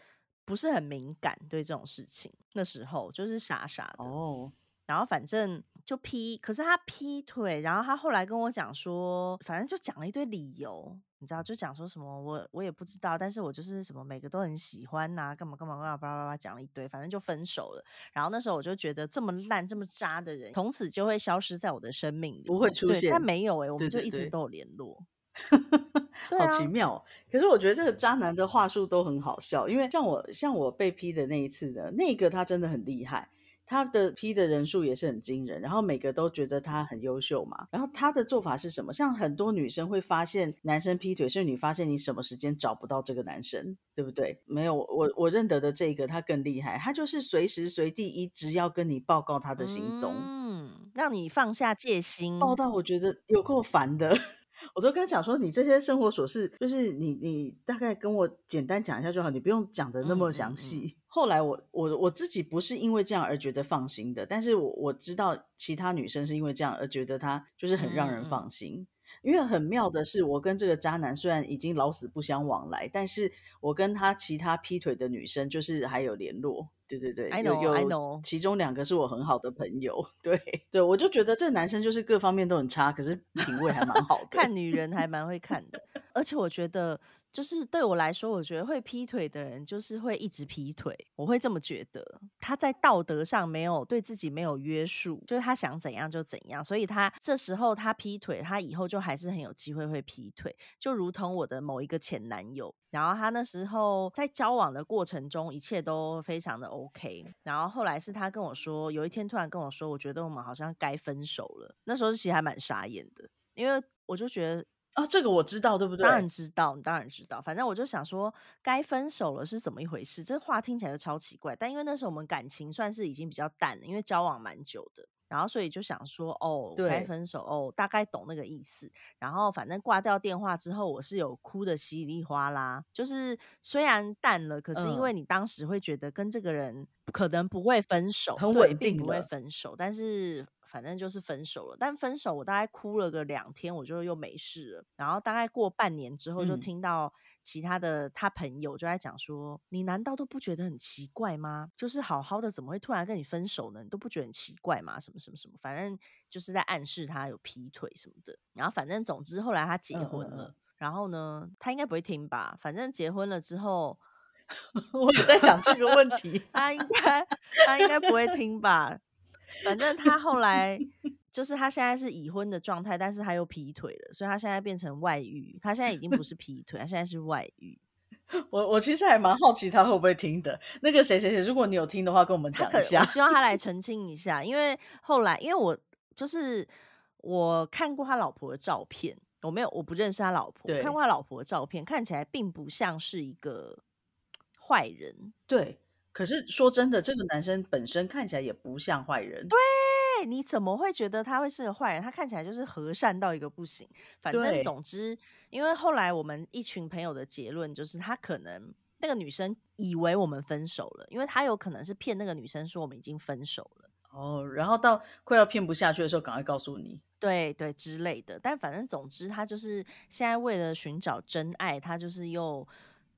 不是很敏感对这种事情，那时候就是傻傻的哦。然后反正就劈，可是他劈腿，然后他后来跟我讲说，反正就讲了一堆理由。你知道就讲说什么我我也不知道，但是我就是什么每个都很喜欢呐，干嘛干嘛干嘛，叭叭叭讲了一堆，反正就分手了。然后那时候我就觉得这么烂这么渣的人，从此就会消失在我的生命里，不会出现。但没有哎，我们就一直都有联络，[laughs] 好奇妙。可是我觉得这个渣男的话术都很好笑，因为像我像我被劈的那一次的那个，他真的很厉害。他的批的人数也是很惊人，然后每个都觉得他很优秀嘛。然后他的做法是什么？像很多女生会发现男生劈腿，是你发现你什么时间找不到这个男生，对不对？没有，我我认得的这个他更厉害，他就是随时随地一直要跟你报告他的行踪，嗯，让你放下戒心。报道我觉得有够烦的。[laughs] 我都跟他讲说，你这些生活琐事，就是你你大概跟我简单讲一下就好，你不用讲的那么详细。后来我我我自己不是因为这样而觉得放心的，但是我我知道其他女生是因为这样而觉得他就是很让人放心。因为很妙的是，我跟这个渣男虽然已经老死不相往来，但是我跟他其他劈腿的女生就是还有联络。对对对，有有，其中两个是我很好的朋友。[laughs] 对对，我就觉得这男生就是各方面都很差，可是品味还蛮好的，看女人还蛮会看的。而且我觉得。就是对我来说，我觉得会劈腿的人就是会一直劈腿，我会这么觉得。他在道德上没有对自己没有约束，就是他想怎样就怎样，所以他这时候他劈腿，他以后就还是很有机会会劈腿。就如同我的某一个前男友，然后他那时候在交往的过程中，一切都非常的 OK，然后后来是他跟我说，有一天突然跟我说，我觉得我们好像该分手了。那时候其实还蛮傻眼的，因为我就觉得。啊，这个我知道，对不对？当然知道，你当然知道。反正我就想说，该分手了是怎么一回事？这话听起来就超奇怪。但因为那时候我们感情算是已经比较淡了，因为交往蛮久的。然后，所以就想说，哦，该分手哦，大概懂那个意思。然后，反正挂掉电话之后，我是有哭的稀里哗啦。就是虽然淡了，可是因为你当时会觉得跟这个人可能不会分手，很稳定，不会分手。但是反正就是分手了。但分手我大概哭了个两天，我就又没事了。然后大概过半年之后，就听到。其他的他朋友就在讲说：“你难道都不觉得很奇怪吗？就是好好的，怎么会突然跟你分手呢？你都不觉得很奇怪吗？什么什么什么，反正就是在暗示他有劈腿什么的。然后反正总之后来他结婚了，然后呢，他应该不会听吧？反正结婚了之后，[laughs] 我也在想这个问题，他应该他应该不会听吧？反正他后来。”就是他现在是已婚的状态，但是他又劈腿了，所以他现在变成外遇。他现在已经不是劈腿，他现在是外遇。[laughs] 我我其实还蛮好奇他会不会听的。那个谁谁谁，如果你有听的话，跟我们讲一下。我希望他来澄 [laughs] 清一下，因为后来因为我就是我看过他老婆的照片，我没有我不认识他老婆，看过他老婆的照片，看起来并不像是一个坏人。对，可是说真的，这个男生本身看起来也不像坏人。对。你怎么会觉得他会是个坏人？他看起来就是和善到一个不行。反正总之，因为后来我们一群朋友的结论就是，他可能那个女生以为我们分手了，因为他有可能是骗那个女生说我们已经分手了。哦，然后到快要骗不下去的时候，赶快告诉你。对对之类的。但反正总之，他就是现在为了寻找真爱，他就是又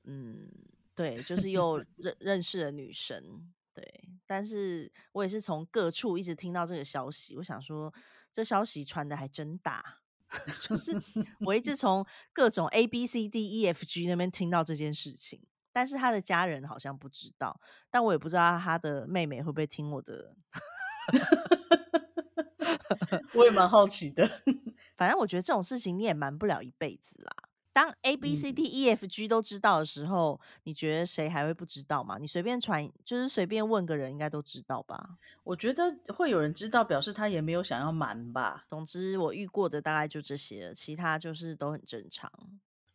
嗯，对，就是 [laughs] 又认认识了女神。对，但是我也是从各处一直听到这个消息，我想说这消息传的还真大，[laughs] 就是我一直 [laughs] 从各种 A B C D E F G 那边听到这件事情，但是他的家人好像不知道，但我也不知道他的妹妹会不会听我的，我也蛮好奇的，反正我觉得这种事情你也瞒不了一辈子啦。当 A B C D E F G 都知道的时候，你觉得谁还会不知道吗？你随便传，就是随便问个人，应该都知道吧？我觉得会有人知道，表示他也没有想要瞒吧。总之，我遇过的大概就这些，其他就是都很正常。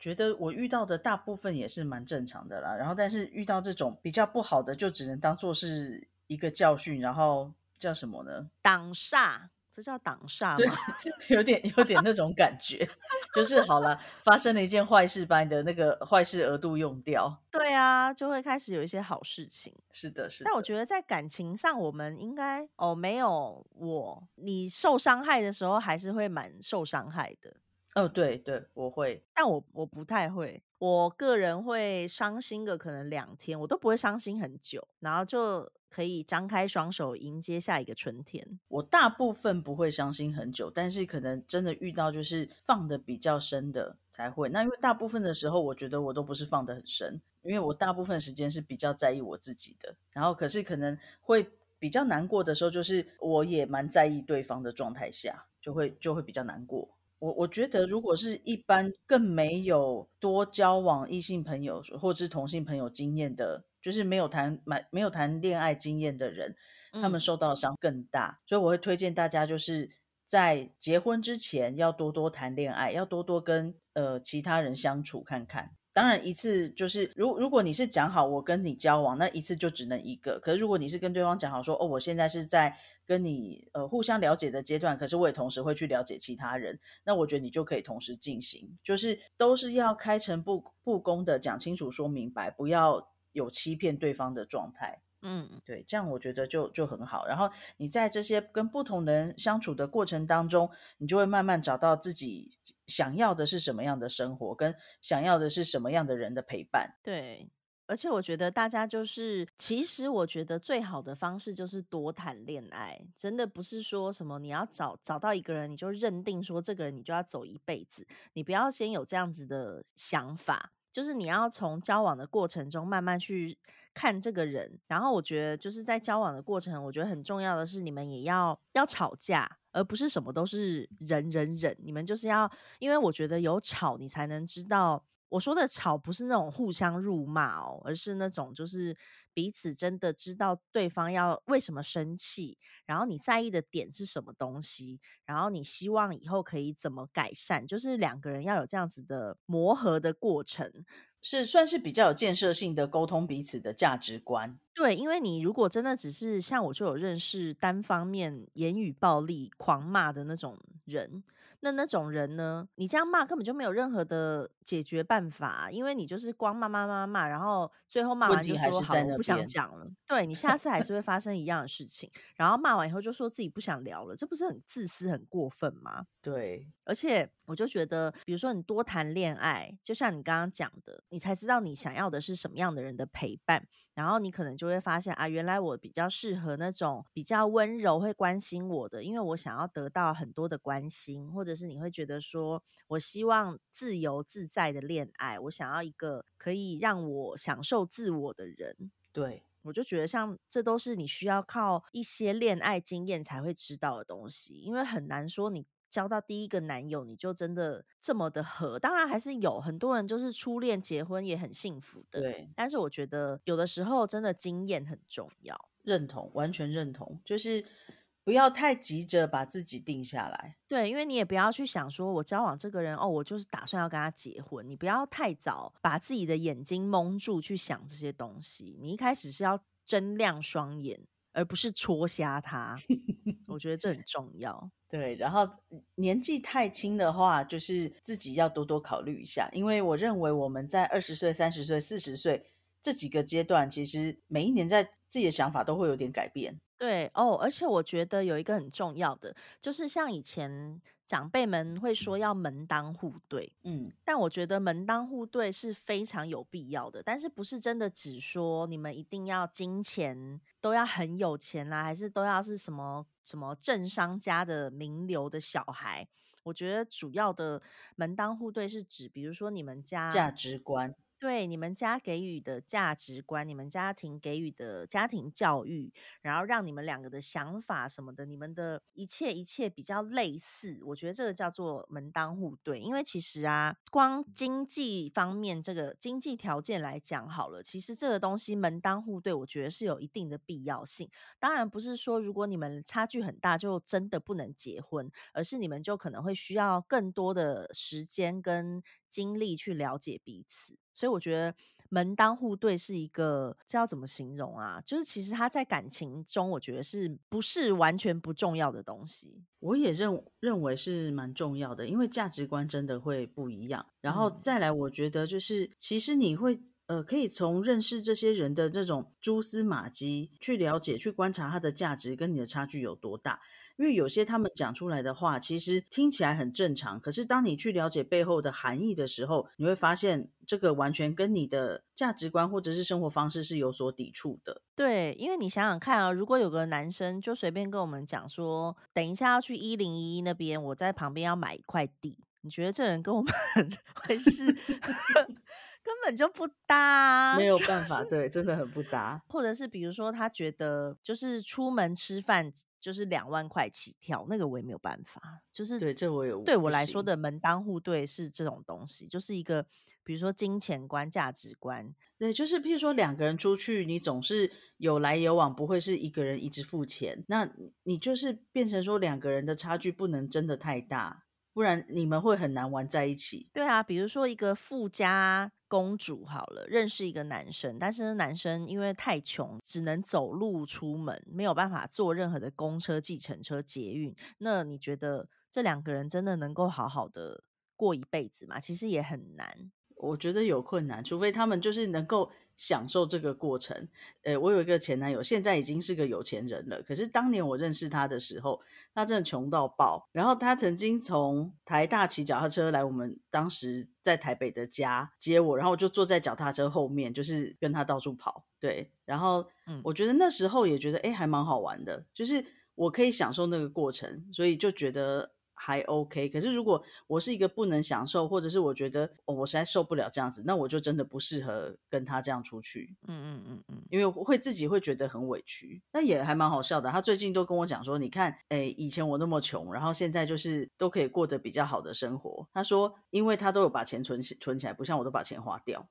觉得我遇到的大部分也是蛮正常的啦。然后，但是遇到这种比较不好的，就只能当做是一个教训。然后叫什么呢？挡煞。这叫挡煞吗？有点有点那种感觉，就是好了，发生了一件坏事，把你的那个坏事额度用掉。对啊，就会开始有一些好事情。是的，是的。但我觉得在感情上，我们应该哦，没有我，你受伤害的时候还是会蛮受伤害的。哦，对对，我会，但我我不太会。我个人会伤心个可能两天，我都不会伤心很久，然后就可以张开双手迎接下一个春天。我大部分不会伤心很久，但是可能真的遇到就是放的比较深的才会。那因为大部分的时候，我觉得我都不是放的很深，因为我大部分时间是比较在意我自己的。然后可是可能会比较难过的时候，就是我也蛮在意对方的状态下，就会就会比较难过。我我觉得，如果是一般更没有多交往异性朋友或者是同性朋友经验的，就是没有谈满没有谈恋爱经验的人，他们受到的伤更大。所以我会推荐大家，就是在结婚之前要多多谈恋爱，要多多跟呃其他人相处看看。当然，一次就是如如果你是讲好我跟你交往，那一次就只能一个。可是如果你是跟对方讲好说，哦，我现在是在跟你呃互相了解的阶段，可是我也同时会去了解其他人，那我觉得你就可以同时进行，就是都是要开诚布布公的讲清楚、说明白，不要有欺骗对方的状态。嗯，对，这样我觉得就就很好。然后你在这些跟不同人相处的过程当中，你就会慢慢找到自己想要的是什么样的生活，跟想要的是什么样的人的陪伴。对，而且我觉得大家就是，其实我觉得最好的方式就是多谈恋爱，真的不是说什么你要找找到一个人你就认定说这个人你就要走一辈子，你不要先有这样子的想法。就是你要从交往的过程中慢慢去看这个人，然后我觉得就是在交往的过程，我觉得很重要的是你们也要要吵架，而不是什么都是忍忍忍。你们就是要，因为我觉得有吵，你才能知道。我说的吵不是那种互相辱骂哦，而是那种就是彼此真的知道对方要为什么生气，然后你在意的点是什么东西，然后你希望以后可以怎么改善，就是两个人要有这样子的磨合的过程，是算是比较有建设性的沟通彼此的价值观。对，因为你如果真的只是像我就有认识单方面言语暴力狂骂的那种人。那那种人呢？你这样骂根本就没有任何的解决办法，因为你就是光骂骂骂骂，然后最后骂完就说好，我不想讲了。对你下次还是会发生一样的事情，然后骂完以后就说自己不想聊了，这不是很自私、很过分吗？对，而且我就觉得，比如说你多谈恋爱，就像你刚刚讲的，你才知道你想要的是什么样的人的陪伴。然后你可能就会发现啊，原来我比较适合那种比较温柔、会关心我的，因为我想要得到很多的关心，或者是你会觉得说我希望自由自在的恋爱，我想要一个可以让我享受自我的人。对我就觉得像这都是你需要靠一些恋爱经验才会知道的东西，因为很难说你。交到第一个男友，你就真的这么的合？当然还是有很多人就是初恋结婚也很幸福的。对，但是我觉得有的时候真的经验很重要。认同，完全认同，就是不要太急着把自己定下来。对，因为你也不要去想说，我交往这个人哦，我就是打算要跟他结婚。你不要太早把自己的眼睛蒙住去想这些东西。你一开始是要睁亮双眼。而不是戳瞎他，我觉得这很重要。对，然后年纪太轻的话，就是自己要多多考虑一下，因为我认为我们在二十岁、三十岁、四十岁这几个阶段，其实每一年在自己的想法都会有点改变。对哦，而且我觉得有一个很重要的，就是像以前。长辈们会说要门当户对，嗯，但我觉得门当户对是非常有必要的，但是不是真的只说你们一定要金钱都要很有钱啦，还是都要是什么什么政商家的名流的小孩？我觉得主要的门当户对是指，比如说你们家价值观。对你们家给予的价值观，你们家庭给予的家庭教育，然后让你们两个的想法什么的，你们的一切一切比较类似，我觉得这个叫做门当户对。因为其实啊，光经济方面这个经济条件来讲好了，其实这个东西门当户对，我觉得是有一定的必要性。当然不是说如果你们差距很大就真的不能结婚，而是你们就可能会需要更多的时间跟。精力去了解彼此。所以我觉得门当户对是一个，这要怎么形容啊？就是其实他在感情中，我觉得是不是完全不重要的东西？我也认认为是蛮重要的，因为价值观真的会不一样。然后再来，我觉得就是其实你会。呃，可以从认识这些人的这种蛛丝马迹去了解、去观察他的价值跟你的差距有多大。因为有些他们讲出来的话，其实听起来很正常，可是当你去了解背后的含义的时候，你会发现这个完全跟你的价值观或者是生活方式是有所抵触的。对，因为你想想看啊，如果有个男生就随便跟我们讲说，等一下要去一零一那边，我在旁边要买一块地，你觉得这人跟我们 [laughs] 会是？根本就不搭，没 [laughs] 有办法，对，真的很不搭。或者是比如说，他觉得就是出门吃饭就是两万块起跳，那个我也没有办法。就是对，这我有对我来说的门当户对是这种东西，就是一个比如说金钱观、价值观。对，就是譬如说两个人出去，你总是有来有往，不会是一个人一直付钱。那你就是变成说两个人的差距不能真的太大。不然你们会很难玩在一起。对啊，比如说一个富家公主好了，认识一个男生，但是男生因为太穷，只能走路出门，没有办法坐任何的公车、计程车、捷运。那你觉得这两个人真的能够好好的过一辈子吗？其实也很难。我觉得有困难，除非他们就是能够享受这个过程。呃，我有一个前男友，现在已经是个有钱人了。可是当年我认识他的时候，他真的穷到爆。然后他曾经从台大骑脚踏车来我们当时在台北的家接我，然后我就坐在脚踏车后面，就是跟他到处跑。对，然后我觉得那时候也觉得哎，还蛮好玩的，就是我可以享受那个过程，所以就觉得。还 OK，可是如果我是一个不能享受，或者是我觉得我实在受不了这样子，那我就真的不适合跟他这样出去。嗯嗯嗯嗯，因为会自己会觉得很委屈。那也还蛮好笑的，他最近都跟我讲说，你看，哎，以前我那么穷，然后现在就是都可以过得比较好的生活。他说，因为他都有把钱存存起来，不像我都把钱花掉。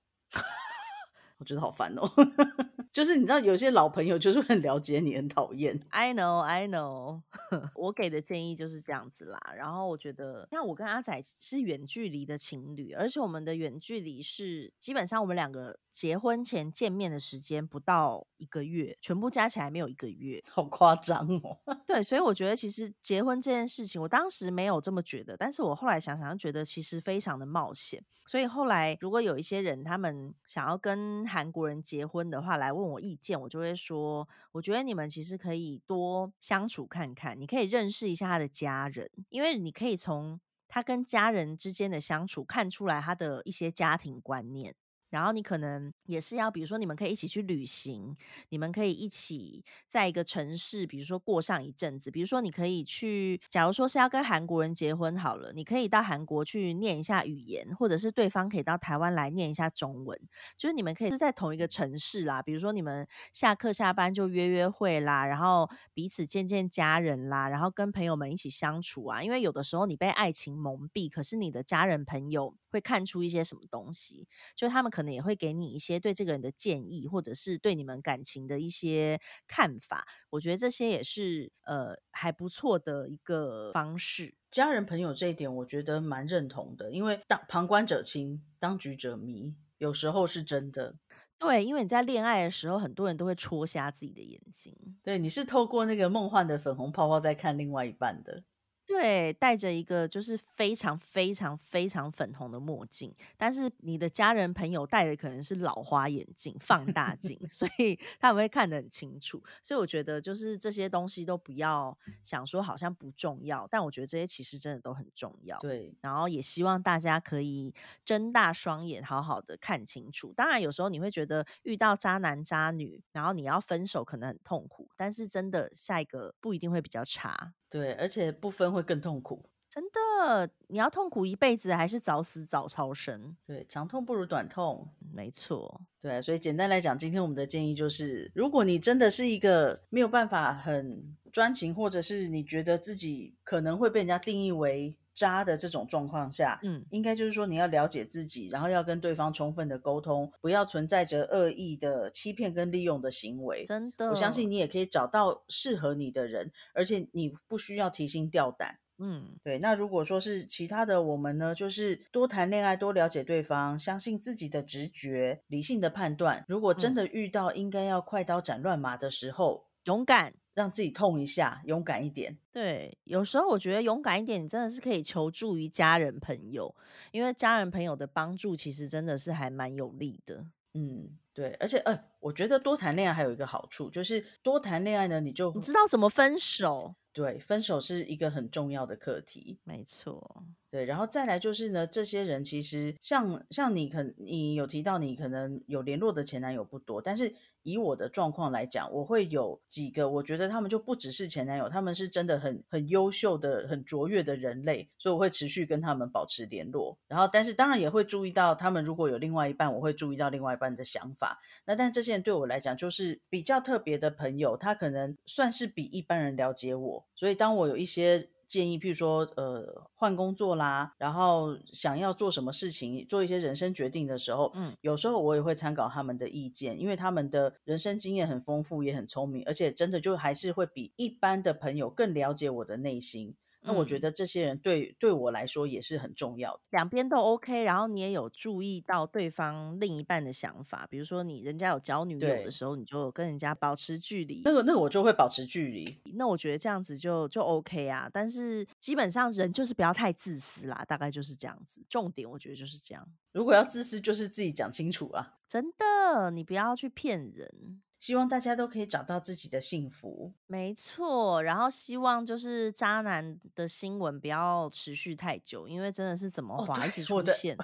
我觉得好烦哦，[laughs] 就是你知道，有些老朋友就是很了解你，很讨厌。I know, I know。[laughs] 我给的建议就是这样子啦。然后我觉得，像我跟阿仔是远距离的情侣，而且我们的远距离是基本上我们两个结婚前见面的时间不到一个月，全部加起来没有一个月，好夸张哦。对，所以我觉得其实结婚这件事情，我当时没有这么觉得，但是我后来想想，觉得其实非常的冒险。所以后来如果有一些人他们想要跟韩国人结婚的话，来问我意见，我就会说，我觉得你们其实可以多相处看看，你可以认识一下他的家人，因为你可以从他跟家人之间的相处看出来他的一些家庭观念。然后你可能也是要，比如说你们可以一起去旅行，你们可以一起在一个城市，比如说过上一阵子。比如说你可以去，假如说是要跟韩国人结婚好了，你可以到韩国去念一下语言，或者是对方可以到台湾来念一下中文。就是你们可以是在同一个城市啦，比如说你们下课下班就约约会啦，然后彼此见见家人啦，然后跟朋友们一起相处啊。因为有的时候你被爱情蒙蔽，可是你的家人朋友会看出一些什么东西，就他们可。可能也会给你一些对这个人的建议，或者是对你们感情的一些看法。我觉得这些也是呃还不错的一个方式。家人朋友这一点，我觉得蛮认同的，因为当旁观者清，当局者迷，有时候是真的。对，因为你在恋爱的时候，很多人都会戳瞎自己的眼睛。对，你是透过那个梦幻的粉红泡泡在看另外一半的。对，戴着一个就是非常非常非常粉红的墨镜，但是你的家人朋友戴的可能是老花眼镜、放大镜，所以 [laughs] 他们会看得很清楚。所以我觉得就是这些东西都不要想说好像不重要，但我觉得这些其实真的都很重要。对，然后也希望大家可以睁大双眼，好好的看清楚。当然有时候你会觉得遇到渣男渣女，然后你要分手可能很痛苦，但是真的下一个不一定会比较差。对，而且不分会更痛苦。真的，你要痛苦一辈子，还是早死早超生？对，长痛不如短痛。没错，对，所以简单来讲，今天我们的建议就是，如果你真的是一个没有办法很专情，或者是你觉得自己可能会被人家定义为。渣的这种状况下，嗯，应该就是说你要了解自己，然后要跟对方充分的沟通，不要存在着恶意的欺骗跟利用的行为。真的，我相信你也可以找到适合你的人，而且你不需要提心吊胆。嗯，对。那如果说是其他的，我们呢，就是多谈恋爱，多了解对方，相信自己的直觉，理性的判断。如果真的遇到应该要快刀斩乱麻的时候，勇敢。让自己痛一下，勇敢一点。对，有时候我觉得勇敢一点，你真的是可以求助于家人朋友，因为家人朋友的帮助其实真的是还蛮有力的。嗯，对，而且，呃，我觉得多谈恋爱还有一个好处，就是多谈恋爱呢，你就你知道怎么分手。对，分手是一个很重要的课题。没错。对，然后再来就是呢，这些人其实像像你，可你有提到你可能有联络的前男友不多，但是。以我的状况来讲，我会有几个，我觉得他们就不只是前男友，他们是真的很很优秀的、很卓越的人类，所以我会持续跟他们保持联络。然后，但是当然也会注意到他们如果有另外一半，我会注意到另外一半的想法。那但这些人对我来讲就是比较特别的朋友，他可能算是比一般人了解我，所以当我有一些。建议，譬如说，呃，换工作啦，然后想要做什么事情，做一些人生决定的时候，嗯，有时候我也会参考他们的意见，因为他们的人生经验很丰富，也很聪明，而且真的就还是会比一般的朋友更了解我的内心。那我觉得这些人对对我来说也是很重要的，两边都 OK，然后你也有注意到对方另一半的想法，比如说你人家有交女友的时候，你就跟人家保持距离。那个那个我就会保持距离。那我觉得这样子就就 OK 啊，但是基本上人就是不要太自私啦，大概就是这样子。重点我觉得就是这样。如果要自私，就是自己讲清楚啊，真的，你不要去骗人。希望大家都可以找到自己的幸福，没错。然后希望就是渣男的新闻不要持续太久，因为真的是怎么滑一直出现，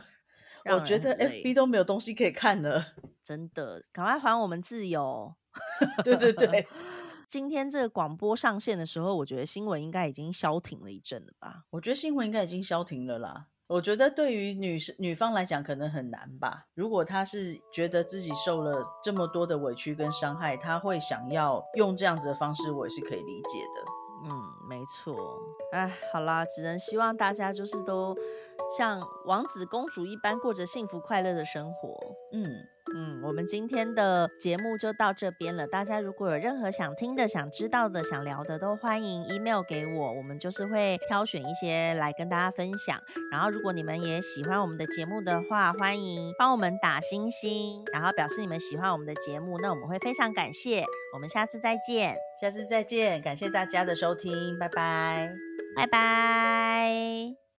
我觉得 FB 都没有东西可以看了，[laughs] 真的，赶快还我们自由。[laughs] 对对对，[laughs] 今天这个广播上线的时候，我觉得新闻应该已经消停了一阵了吧？我觉得新闻应该已经消停了啦。我觉得对于女生女方来讲可能很难吧。如果她是觉得自己受了这么多的委屈跟伤害，她会想要用这样子的方式，我也是可以理解的。嗯，没错。哎，好啦，只能希望大家就是都像王子公主一般过着幸福快乐的生活。嗯。嗯，我们今天的节目就到这边了。大家如果有任何想听的、想知道的、想聊的，都欢迎 email 给我，我们就是会挑选一些来跟大家分享。然后，如果你们也喜欢我们的节目的话，欢迎帮我们打星星，然后表示你们喜欢我们的节目，那我们会非常感谢。我们下次再见，下次再见，感谢大家的收听，拜拜，拜拜。